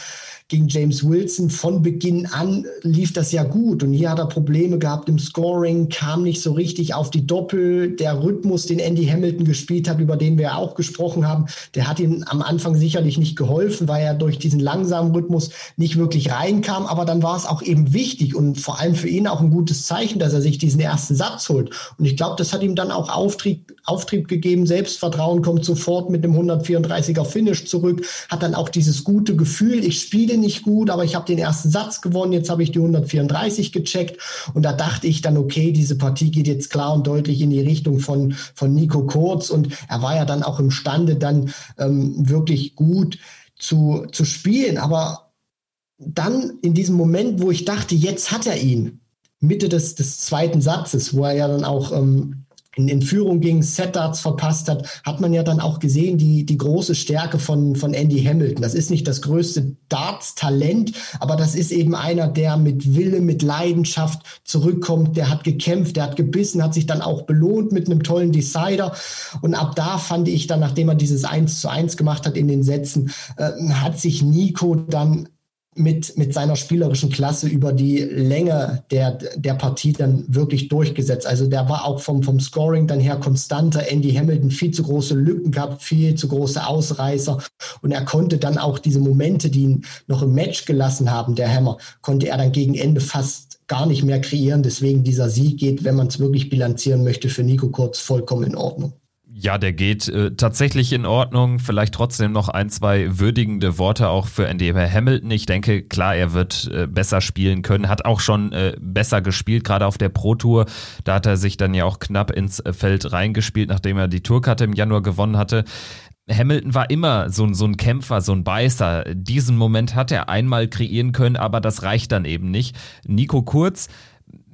gegen James Wilson von Beginn an lief das ja gut. Und hier hat er Probleme gehabt im Scoring, kam nicht so richtig auf die Doppel. Der Rhythmus, den Andy Hamilton gespielt hat, über den wir auch gesprochen haben, der hat ihm am Anfang sicherlich nicht geholfen, weil er durch diesen langsamen Rhythmus nicht wirklich reinkam. Aber dann war es auch eben wichtig und vor allem für ihn auch ein gutes Zeichen, dass er sich diesen ersten Satz holt. Und ich glaube, das hat ihm dann auch Auftrieb, Auftrieb gegeben. Selbstvertrauen kommt sofort mit dem 134er Finish zurück, hat dann auch dieses gute Gefühl, ich spiele spiele nicht gut, aber ich habe den ersten Satz gewonnen, jetzt habe ich die 134 gecheckt. Und da dachte ich dann, okay, diese Partie geht jetzt klar und deutlich in die Richtung von, von Nico Kurz. Und er war ja dann auch imstande, dann ähm, wirklich gut zu, zu spielen, aber dann in diesem Moment, wo ich dachte, jetzt hat er ihn, Mitte des, des zweiten Satzes, wo er ja dann auch ähm, in, in Führung ging, Set-Darts verpasst hat, hat man ja dann auch gesehen, die, die große Stärke von, von Andy Hamilton. Das ist nicht das größte Darts-Talent, aber das ist eben einer, der mit Wille, mit Leidenschaft zurückkommt, der hat gekämpft, der hat gebissen, hat sich dann auch belohnt mit einem tollen Decider. Und ab da fand ich dann, nachdem er dieses 1 zu 1 gemacht hat in den Sätzen, äh, hat sich Nico dann mit, mit seiner spielerischen Klasse über die Länge der, der Partie dann wirklich durchgesetzt. Also der war auch vom, vom Scoring dann her konstanter. Andy Hamilton viel zu große Lücken gehabt, viel zu große Ausreißer. Und er konnte dann auch diese Momente, die ihn noch im Match gelassen haben, der Hammer, konnte er dann gegen Ende fast gar nicht mehr kreieren. Deswegen dieser Sieg geht, wenn man es wirklich bilanzieren möchte, für Nico Kurz vollkommen in Ordnung.
Ja, der geht äh, tatsächlich in Ordnung. Vielleicht trotzdem noch ein, zwei würdigende Worte auch für Andy Hamilton. Ich denke, klar, er wird äh, besser spielen können, hat auch schon äh, besser gespielt, gerade auf der Pro Tour. Da hat er sich dann ja auch knapp ins äh, Feld reingespielt, nachdem er die Tourkarte im Januar gewonnen hatte. Hamilton war immer so, so ein Kämpfer, so ein Beißer. Diesen Moment hat er einmal kreieren können, aber das reicht dann eben nicht. Nico Kurz,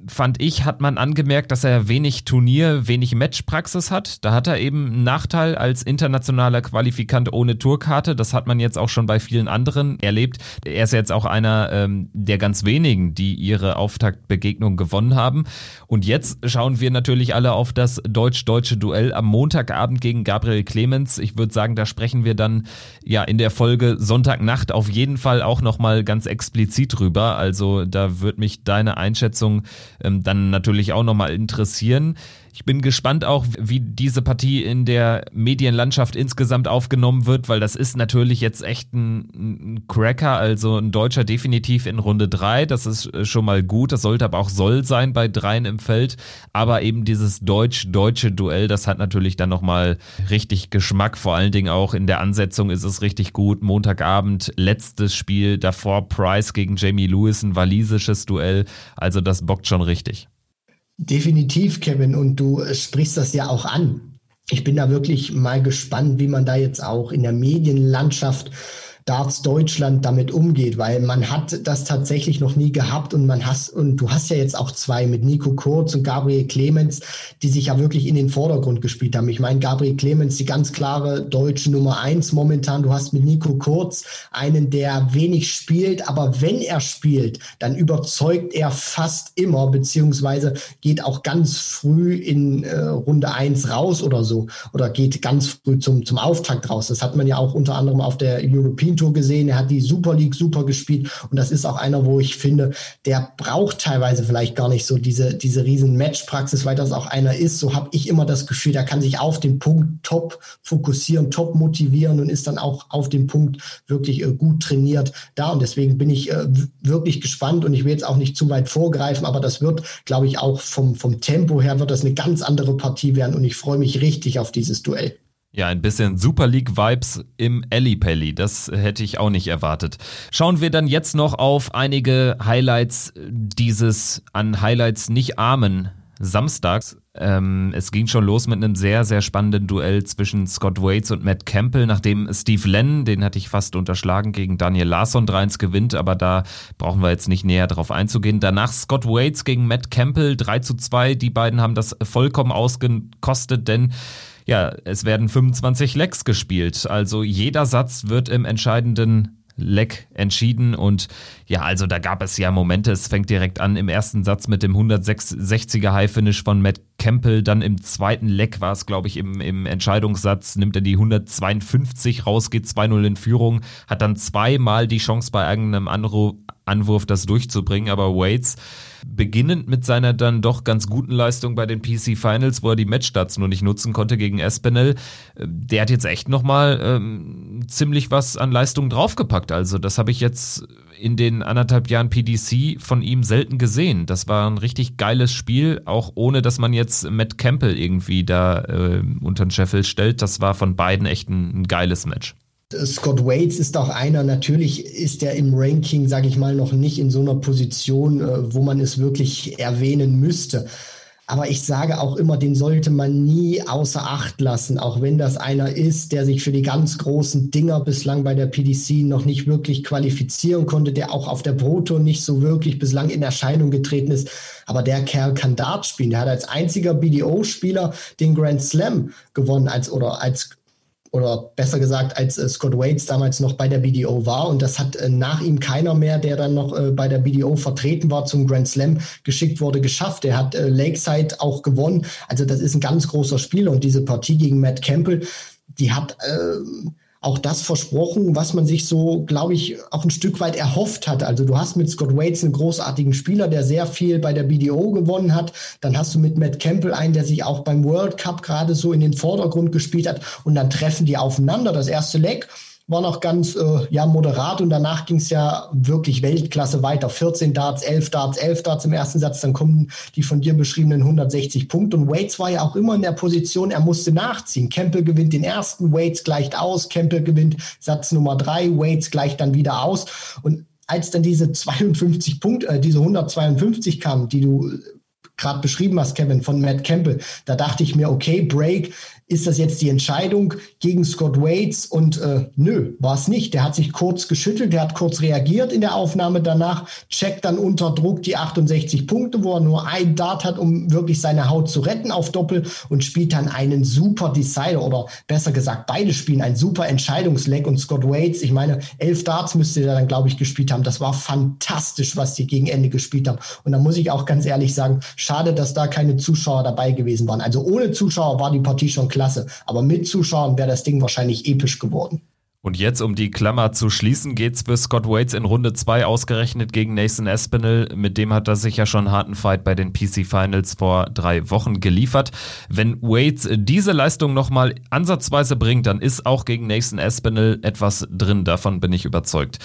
fand ich, hat man angemerkt, dass er wenig Turnier, wenig Matchpraxis hat. Da hat er eben einen Nachteil als internationaler Qualifikant ohne Tourkarte. Das hat man jetzt auch schon bei vielen anderen erlebt. Er ist jetzt auch einer ähm, der ganz wenigen, die ihre Auftaktbegegnung gewonnen haben. Und jetzt schauen wir natürlich alle auf das deutsch-deutsche Duell am Montagabend gegen Gabriel Clemens. Ich würde sagen, da sprechen wir dann ja in der Folge Sonntagnacht auf jeden Fall auch nochmal ganz explizit drüber. Also da wird mich deine Einschätzung dann natürlich auch nochmal interessieren. Ich bin gespannt auch, wie diese Partie in der Medienlandschaft insgesamt aufgenommen wird, weil das ist natürlich jetzt echt ein, ein Cracker, also ein Deutscher definitiv in Runde drei. Das ist äh, schon mal gut. Das sollte aber auch soll sein bei dreien im Feld. Aber eben dieses deutsch-deutsche Duell, das hat natürlich dann nochmal richtig Geschmack. Vor allen Dingen auch in der Ansetzung ist es richtig gut. Montagabend, letztes Spiel, davor Price gegen Jamie Lewis, ein walisisches Duell. Also das bockt schon richtig.
Definitiv, Kevin, und du sprichst das ja auch an. Ich bin da wirklich mal gespannt, wie man da jetzt auch in der Medienlandschaft Darts Deutschland damit umgeht, weil man hat das tatsächlich noch nie gehabt und man hast, und du hast ja jetzt auch zwei mit Nico Kurz und Gabriel Clemens, die sich ja wirklich in den Vordergrund gespielt haben. Ich meine, Gabriel Clemens, die ganz klare deutsche Nummer eins momentan. Du hast mit Nico Kurz einen, der wenig spielt, aber wenn er spielt, dann überzeugt er fast immer, beziehungsweise geht auch ganz früh in äh, Runde eins raus oder so, oder geht ganz früh zum, zum Auftakt raus. Das hat man ja auch unter anderem auf der European Pinto gesehen, er hat die Super League super gespielt. Und das ist auch einer, wo ich finde, der braucht teilweise vielleicht gar nicht so diese, diese riesen Matchpraxis, weil das auch einer ist. So habe ich immer das Gefühl, der kann sich auf den Punkt top fokussieren, top motivieren und ist dann auch auf dem Punkt wirklich äh, gut trainiert da. Und deswegen bin ich äh, wirklich gespannt. Und ich will jetzt auch nicht zu weit vorgreifen, aber das wird, glaube ich, auch vom, vom Tempo her wird das eine ganz andere Partie werden. Und ich freue mich richtig auf dieses Duell.
Ja, ein bisschen Super League-Vibes im Ellipelli. Das hätte ich auch nicht erwartet. Schauen wir dann jetzt noch auf einige Highlights dieses an Highlights nicht armen Samstags. Ähm, es ging schon los mit einem sehr, sehr spannenden Duell zwischen Scott Waits und Matt Campbell, nachdem Steve Lennon, den hatte ich fast unterschlagen, gegen Daniel Larsson 3-1 gewinnt, aber da brauchen wir jetzt nicht näher drauf einzugehen. Danach Scott Waits gegen Matt Campbell 3 zu 2. Die beiden haben das vollkommen ausgekostet, denn ja, es werden 25 Lecks gespielt. Also jeder Satz wird im entscheidenden Leck entschieden. Und ja, also da gab es ja Momente, es fängt direkt an im ersten Satz mit dem 160er High Finish von Matt Campbell, dann im zweiten Leck war es, glaube ich, im, im Entscheidungssatz, nimmt er die 152 raus, geht 2-0 in Führung, hat dann zweimal die Chance bei irgendeinem Anruf, Anwurf das durchzubringen, aber Waits beginnend mit seiner dann doch ganz guten Leistung bei den PC Finals, wo er die Matchstarts nur nicht nutzen konnte gegen Espinel, äh, der hat jetzt echt nochmal ähm, ziemlich was an Leistung draufgepackt. Also das habe ich jetzt in den anderthalb Jahren PDC von ihm selten gesehen. Das war ein richtig geiles Spiel, auch ohne dass man jetzt Matt Campbell irgendwie da äh, unter den Scheffel stellt. Das war von beiden echt ein, ein geiles Match.
Scott Waits ist auch einer, natürlich ist er im Ranking, sage ich mal, noch nicht in so einer Position, äh, wo man es wirklich erwähnen müsste. Aber ich sage auch immer, den sollte man nie außer Acht lassen, auch wenn das einer ist, der sich für die ganz großen Dinger bislang bei der PDC noch nicht wirklich qualifizieren konnte, der auch auf der Proto nicht so wirklich bislang in Erscheinung getreten ist. Aber der Kerl kann Dart spielen. Der hat als einziger BDO-Spieler den Grand Slam gewonnen als oder als oder besser gesagt, als äh, Scott Waits damals noch bei der BDO war. Und das hat äh, nach ihm keiner mehr, der dann noch äh, bei der BDO vertreten war, zum Grand Slam geschickt wurde, geschafft. Er hat Lakeside auch gewonnen. Also das ist ein ganz großer Spieler. Und diese Partie gegen Matt Campbell, die hat äh, auch das versprochen, was man sich so, glaube ich, auch ein Stück weit erhofft hat. Also du hast mit Scott Waits einen großartigen Spieler, der sehr viel bei der BDO gewonnen hat. Dann hast du mit Matt Campbell einen, der sich auch beim World Cup gerade so in den Vordergrund gespielt hat. Und dann treffen die aufeinander. Das erste Leck war noch ganz äh, ja, moderat und danach ging es ja wirklich Weltklasse weiter. 14 Darts, 11 Darts, 11 Darts im ersten Satz, dann kommen die von dir beschriebenen 160 Punkte. Und Waits war ja auch immer in der Position, er musste nachziehen. Campbell gewinnt den ersten, Waits gleicht aus, Campbell gewinnt Satz Nummer drei, Waits gleicht dann wieder aus. Und als dann diese 52 Punkte, äh, diese 152 kamen, die du gerade beschrieben hast, Kevin, von Matt Campbell, da dachte ich mir, okay, Break, ist das jetzt die Entscheidung gegen Scott Waits? Und äh, nö, war es nicht. Der hat sich kurz geschüttelt, der hat kurz reagiert in der Aufnahme danach, checkt dann unter Druck die 68 Punkte, wo er nur ein Dart hat, um wirklich seine Haut zu retten auf Doppel und spielt dann einen super Decider oder besser gesagt, beide spielen ein super Entscheidungsleck und Scott Waits, ich meine, elf Darts müsste er dann, glaube ich, gespielt haben. Das war fantastisch, was die gegen Ende gespielt haben. Und da muss ich auch ganz ehrlich sagen, schade, dass da keine Zuschauer dabei gewesen waren. Also ohne Zuschauer war die Partie schon klar klasse. Aber mit Zuschauern wäre das Ding wahrscheinlich episch geworden.
Und jetzt, um die Klammer zu schließen, geht's für Scott Waits in Runde 2 ausgerechnet gegen Nathan Espinel. Mit dem hat er sich ja schon einen harten Fight bei den PC Finals vor drei Wochen geliefert. Wenn Waits diese Leistung nochmal ansatzweise bringt, dann ist auch gegen Nathan Espinel etwas drin. Davon bin ich überzeugt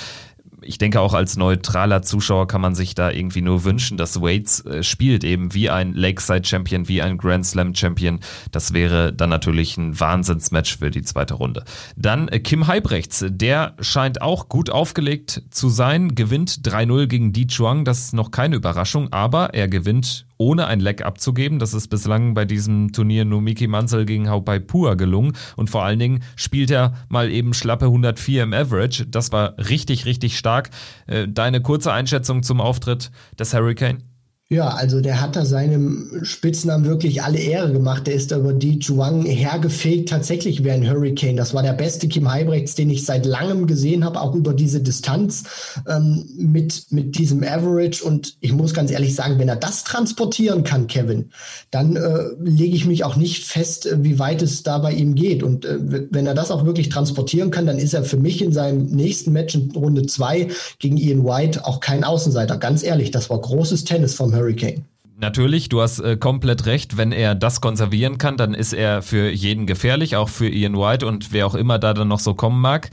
ich denke auch als neutraler Zuschauer kann man sich da irgendwie nur wünschen, dass Waits äh, spielt eben wie ein Lakeside Champion, wie ein Grand Slam Champion. Das wäre dann natürlich ein Wahnsinnsmatch für die zweite Runde. Dann äh, Kim Heibrechts, der scheint auch gut aufgelegt zu sein, gewinnt 3-0 gegen Di Chuang, das ist noch keine Überraschung, aber er gewinnt ohne ein Leck abzugeben. Das ist bislang bei diesem Turnier nur Miki Mansell gegen Haupai Pua gelungen. Und vor allen Dingen spielt er mal eben schlappe 104 im Average. Das war richtig, richtig stark. Äh, deine kurze Einschätzung zum Auftritt des Hurricane?
Ja, also der hat da seinem Spitznamen wirklich alle Ehre gemacht. Der ist da über die Juang hergefegt, tatsächlich wie ein Hurricane. Das war der beste Kim Heibrechts, den ich seit langem gesehen habe, auch über diese Distanz ähm, mit, mit diesem Average. Und ich muss ganz ehrlich sagen, wenn er das transportieren kann, Kevin, dann äh, lege ich mich auch nicht fest, äh, wie weit es da bei ihm geht. Und äh, wenn er das auch wirklich transportieren kann, dann ist er für mich in seinem nächsten Match in Runde zwei gegen Ian White auch kein Außenseiter. Ganz ehrlich, das war großes Tennis vom Hurricane.
Natürlich, du hast äh, komplett recht. Wenn er das konservieren kann, dann ist er für jeden gefährlich, auch für Ian White und wer auch immer da dann noch so kommen mag.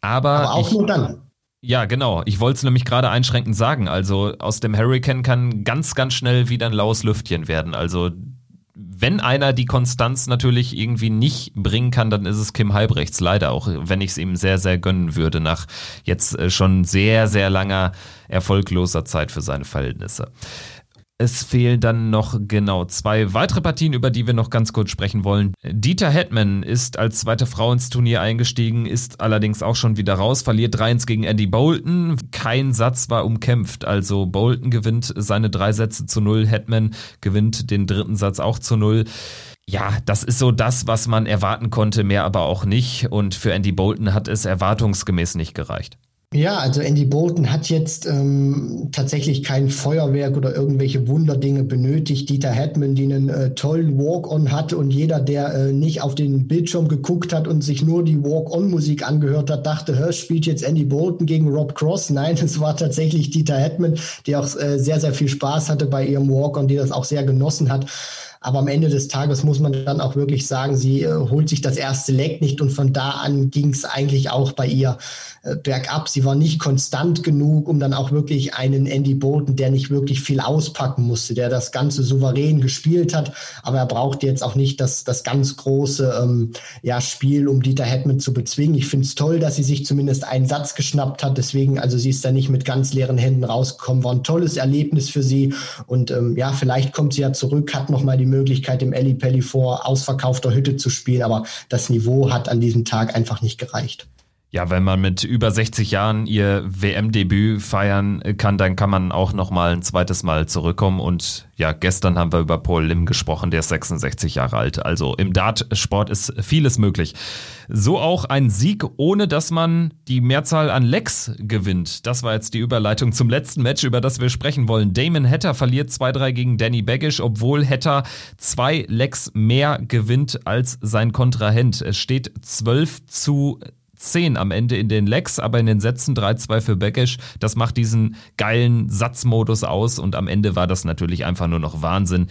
Aber,
Aber auch ich, nur dann.
Ja, genau. Ich wollte es nämlich gerade einschränkend sagen. Also aus dem Hurricane kann ganz, ganz schnell wieder ein laues Lüftchen werden. Also wenn einer die Konstanz natürlich irgendwie nicht bringen kann, dann ist es Kim Halbrechts leider auch, wenn ich es ihm sehr, sehr gönnen würde, nach jetzt äh, schon sehr, sehr langer erfolgloser Zeit für seine Verhältnisse. Es fehlen dann noch genau zwei weitere Partien, über die wir noch ganz kurz sprechen wollen. Dieter Hetman ist als zweite Frau ins Turnier eingestiegen, ist allerdings auch schon wieder raus, verliert 3-1 gegen Andy Bolton. Kein Satz war umkämpft, also Bolton gewinnt seine drei Sätze zu null, Hetman gewinnt den dritten Satz auch zu null. Ja, das ist so das, was man erwarten konnte, mehr aber auch nicht. Und für Andy Bolton hat es erwartungsgemäß nicht gereicht.
Ja, also Andy Bolton hat jetzt ähm, tatsächlich kein Feuerwerk oder irgendwelche Wunderdinge benötigt. Dieter Hetman, die einen äh, tollen Walk-on hat und jeder, der äh, nicht auf den Bildschirm geguckt hat und sich nur die Walk-on-Musik angehört hat, dachte, hör, spielt jetzt Andy Bolton gegen Rob Cross. Nein, es war tatsächlich Dieter Hetman, die auch äh, sehr, sehr viel Spaß hatte bei ihrem Walk-on, die das auch sehr genossen hat. Aber am Ende des Tages muss man dann auch wirklich sagen, sie äh, holt sich das erste Leck nicht und von da an ging es eigentlich auch bei ihr äh, bergab. Sie war nicht konstant genug, um dann auch wirklich einen Andy Bolton, der nicht wirklich viel auspacken musste, der das Ganze souverän gespielt hat, aber er braucht jetzt auch nicht das, das ganz große ähm, ja, Spiel, um Dieter Hetman zu bezwingen. Ich finde es toll, dass sie sich zumindest einen Satz geschnappt hat. Deswegen, also sie ist da nicht mit ganz leeren Händen rausgekommen. War ein tolles Erlebnis für sie. Und ähm, ja, vielleicht kommt sie ja zurück, hat nochmal die Möglichkeit, im Eli Pelli vor ausverkaufter Hütte zu spielen. Aber das Niveau hat an diesem Tag einfach nicht gereicht.
Ja, wenn man mit über 60 Jahren ihr WM-Debüt feiern kann, dann kann man auch noch mal ein zweites Mal zurückkommen. Und ja, gestern haben wir über Paul Lim gesprochen, der ist 66 Jahre alt. Also im Dartsport ist vieles möglich. So auch ein Sieg, ohne dass man die Mehrzahl an Lecks gewinnt. Das war jetzt die Überleitung zum letzten Match, über das wir sprechen wollen. Damon Hatter verliert 2-3 gegen Danny Baggish, obwohl Hatter zwei Lecks mehr gewinnt als sein Kontrahent. Es steht 12 zu 10 am Ende in den Lecks, aber in den Sätzen 3-2 für Beckisch. Das macht diesen geilen Satzmodus aus und am Ende war das natürlich einfach nur noch Wahnsinn.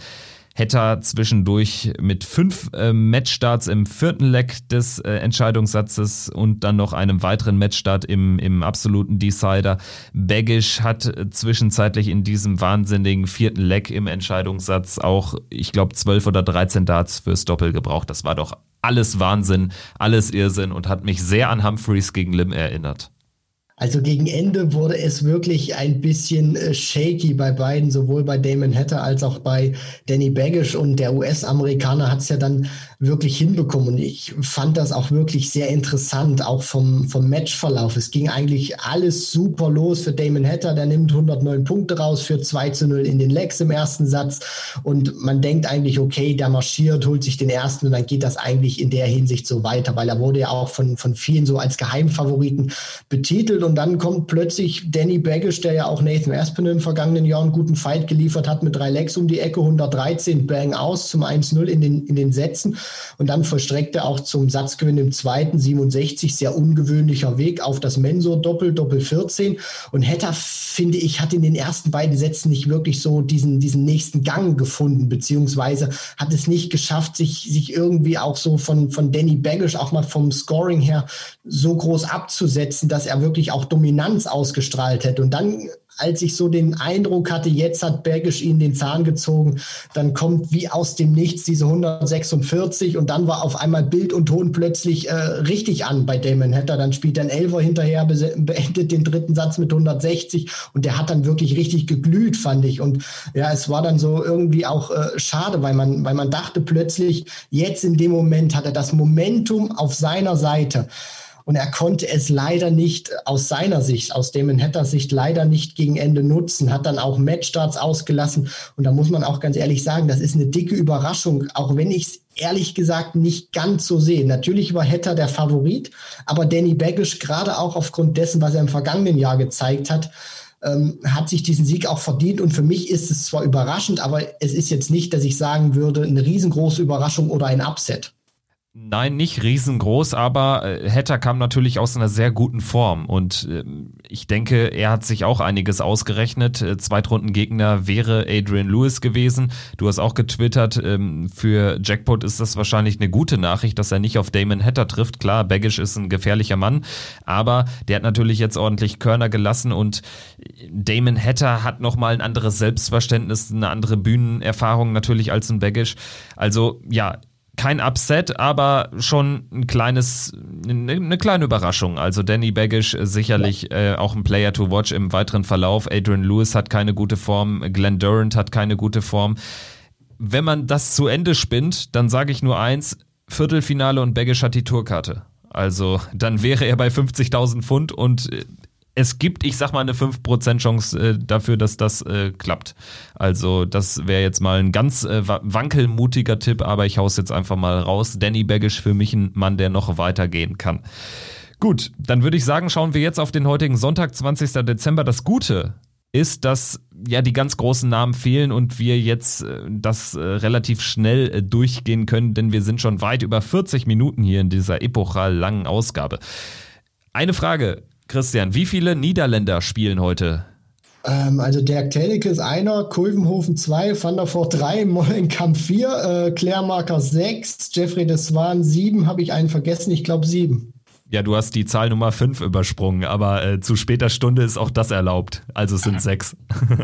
Hetter zwischendurch mit fünf äh, Matchstarts im vierten Leck des äh, Entscheidungssatzes und dann noch einem weiteren Matchstart im, im absoluten Decider. Baggish hat äh, zwischenzeitlich in diesem wahnsinnigen vierten Leck im Entscheidungssatz auch, ich glaube, zwölf oder dreizehn Darts fürs Doppel gebraucht. Das war doch alles Wahnsinn, alles Irrsinn und hat mich sehr an Humphreys gegen Lim erinnert.
Also gegen Ende wurde es wirklich ein bisschen äh, shaky bei beiden, sowohl bei Damon Hatter als auch bei Danny Baggish. Und der US-Amerikaner hat es ja dann wirklich hinbekommen. Und ich fand das auch wirklich sehr interessant, auch vom, vom Matchverlauf. Es ging eigentlich alles super los für Damon Hatter. Der nimmt 109 Punkte raus für 2 zu 0 in den Legs im ersten Satz. Und man denkt eigentlich, okay, der marschiert, holt sich den ersten und dann geht das eigentlich in der Hinsicht so weiter, weil er wurde ja auch von, von vielen so als Geheimfavoriten betitelt und dann kommt plötzlich Danny Baggish, der ja auch Nathan Aspinall im vergangenen Jahr einen guten Fight geliefert hat, mit drei Legs um die Ecke, 113 Bang aus zum 1-0 in den, in den Sätzen. Und dann vollstreckt er auch zum Satzgewinn im zweiten 67, sehr ungewöhnlicher Weg auf das Mensur-Doppel, Doppel 14 und Hatter, finde ich, hat in den ersten beiden Sätzen nicht wirklich so diesen, diesen nächsten Gang gefunden, beziehungsweise hat es nicht geschafft, sich, sich irgendwie auch so von, von Danny Baggish auch mal vom Scoring her so groß abzusetzen, dass er wirklich auch Dominanz ausgestrahlt hätte. Und dann als ich so den Eindruck hatte, jetzt hat Bergisch ihn den Zahn gezogen, dann kommt wie aus dem Nichts diese 146 und dann war auf einmal Bild und Ton plötzlich äh, richtig an bei Damon Hatter. Dann spielt er ein Elfer hinterher, beendet den dritten Satz mit 160 und der hat dann wirklich richtig geglüht, fand ich. Und ja, es war dann so irgendwie auch äh, schade, weil man, weil man dachte plötzlich, jetzt in dem Moment hat er das Momentum auf seiner Seite. Und er konnte es leider nicht aus seiner Sicht, aus Damon Hatter Sicht leider nicht gegen Ende nutzen, hat dann auch Matchstarts ausgelassen. Und da muss man auch ganz ehrlich sagen, das ist eine dicke Überraschung, auch wenn ich es ehrlich gesagt nicht ganz so sehe. Natürlich war Hatter der Favorit, aber Danny Baggish, gerade auch aufgrund dessen, was er im vergangenen Jahr gezeigt hat, ähm, hat sich diesen Sieg auch verdient. Und für mich ist es zwar überraschend, aber es ist jetzt nicht, dass ich sagen würde, eine riesengroße Überraschung oder ein Upset.
Nein, nicht riesengroß, aber äh, Hatter kam natürlich aus einer sehr guten Form und äh, ich denke, er hat sich auch einiges ausgerechnet. Äh, Zweitrundengegner wäre Adrian Lewis gewesen. Du hast auch getwittert, ähm, für Jackpot ist das wahrscheinlich eine gute Nachricht, dass er nicht auf Damon Hatter trifft. Klar, Baggish ist ein gefährlicher Mann, aber der hat natürlich jetzt ordentlich Körner gelassen und Damon Hatter hat nochmal ein anderes Selbstverständnis, eine andere Bühnenerfahrung natürlich als ein Baggish. Also ja, kein Upset, aber schon ein kleines, eine, eine kleine Überraschung. Also Danny Baggish sicherlich ja. äh, auch ein Player to watch im weiteren Verlauf. Adrian Lewis hat keine gute Form, Glenn Durant hat keine gute Form. Wenn man das zu Ende spinnt, dann sage ich nur eins, Viertelfinale und Baggish hat die Tourkarte. Also dann wäre er bei 50.000 Pfund und äh, es gibt, ich sag mal, eine 5% Chance äh, dafür, dass das äh, klappt. Also, das wäre jetzt mal ein ganz äh, wankelmutiger Tipp, aber ich hau's jetzt einfach mal raus. Danny Baggish für mich ein Mann, der noch weitergehen kann. Gut, dann würde ich sagen, schauen wir jetzt auf den heutigen Sonntag, 20. Dezember. Das Gute ist, dass ja die ganz großen Namen fehlen und wir jetzt äh, das äh, relativ schnell äh, durchgehen können, denn wir sind schon weit über 40 Minuten hier in dieser epochal langen Ausgabe. Eine Frage, Christian, wie viele Niederländer spielen heute?
Ähm, also Dirk Teleke ist einer, Kulvenhofen zwei, Van der Voort drei, Mollenkamp vier, äh, Klärmarker sechs, Jeffrey de Swan sieben, habe ich einen vergessen, ich glaube sieben.
Ja, du hast die Zahl Nummer 5 übersprungen, aber äh, zu später Stunde ist auch das erlaubt. Also es sind sechs.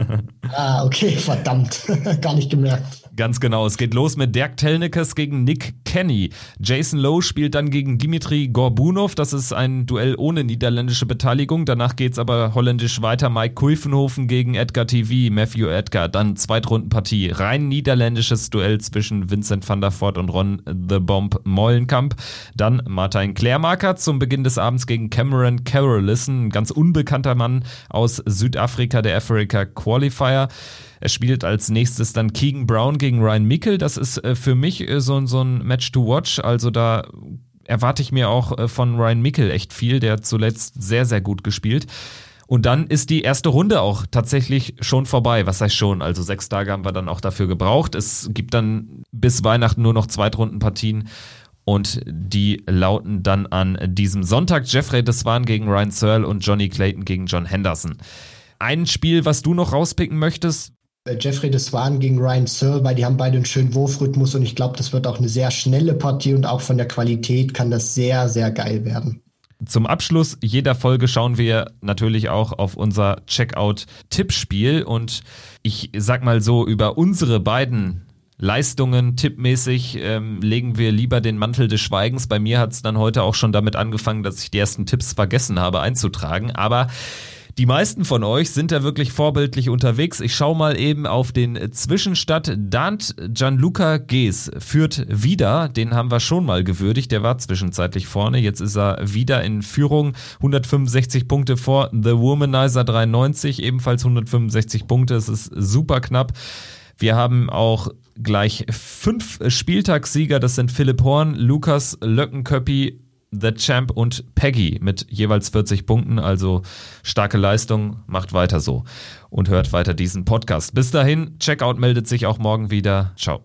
ah, okay, verdammt. Gar nicht gemerkt.
Ganz genau. Es geht los mit Dirk Telnikes gegen Nick Kenny. Jason Lowe spielt dann gegen Dimitri Gorbunov. Das ist ein Duell ohne niederländische Beteiligung. Danach geht's aber holländisch weiter. Mike Kuifenhofen gegen Edgar TV, Matthew Edgar. Dann Zweitrundenpartie. Rein niederländisches Duell zwischen Vincent van der Voort und Ron The Bomb Mollenkamp. Dann Martin Klärmarker zum Beginn des Abends gegen Cameron Carolissen, ein ganz unbekannter Mann aus Südafrika, der Africa Qualifier. Er spielt als nächstes dann Keegan Brown gegen Ryan Mickel. Das ist äh, für mich äh, so, so ein Match to watch. Also da erwarte ich mir auch äh, von Ryan Mickel echt viel. Der hat zuletzt sehr, sehr gut gespielt. Und dann ist die erste Runde auch tatsächlich schon vorbei. Was heißt schon? Also sechs Tage haben wir dann auch dafür gebraucht. Es gibt dann bis Weihnachten nur noch Zweitrundenpartien. Und die lauten dann an diesem Sonntag Jeffrey Deswan gegen Ryan Searle und Johnny Clayton gegen John Henderson. Ein Spiel, was du noch rauspicken möchtest,
Jeffrey de Swan gegen Ryan Searle, weil die haben beide einen schönen Wurfrhythmus und ich glaube, das wird auch eine sehr schnelle Partie und auch von der Qualität kann das sehr, sehr geil werden.
Zum Abschluss jeder Folge schauen wir natürlich auch auf unser Checkout-Tippspiel und ich sag mal so, über unsere beiden Leistungen tippmäßig ähm, legen wir lieber den Mantel des Schweigens. Bei mir hat es dann heute auch schon damit angefangen, dass ich die ersten Tipps vergessen habe einzutragen, aber die meisten von euch sind da wirklich vorbildlich unterwegs. Ich schaue mal eben auf den Zwischenstand. Dant Gianluca Gees führt wieder. Den haben wir schon mal gewürdigt. Der war zwischenzeitlich vorne. Jetzt ist er wieder in Führung. 165 Punkte vor The Womanizer 93. Ebenfalls 165 Punkte. Es ist super knapp. Wir haben auch gleich fünf Spieltagssieger. Das sind Philipp Horn, Lukas Löckenköppi, The Champ und Peggy mit jeweils 40 Punkten. Also starke Leistung, macht weiter so und hört weiter diesen Podcast. Bis dahin, Checkout meldet sich auch morgen wieder. Ciao.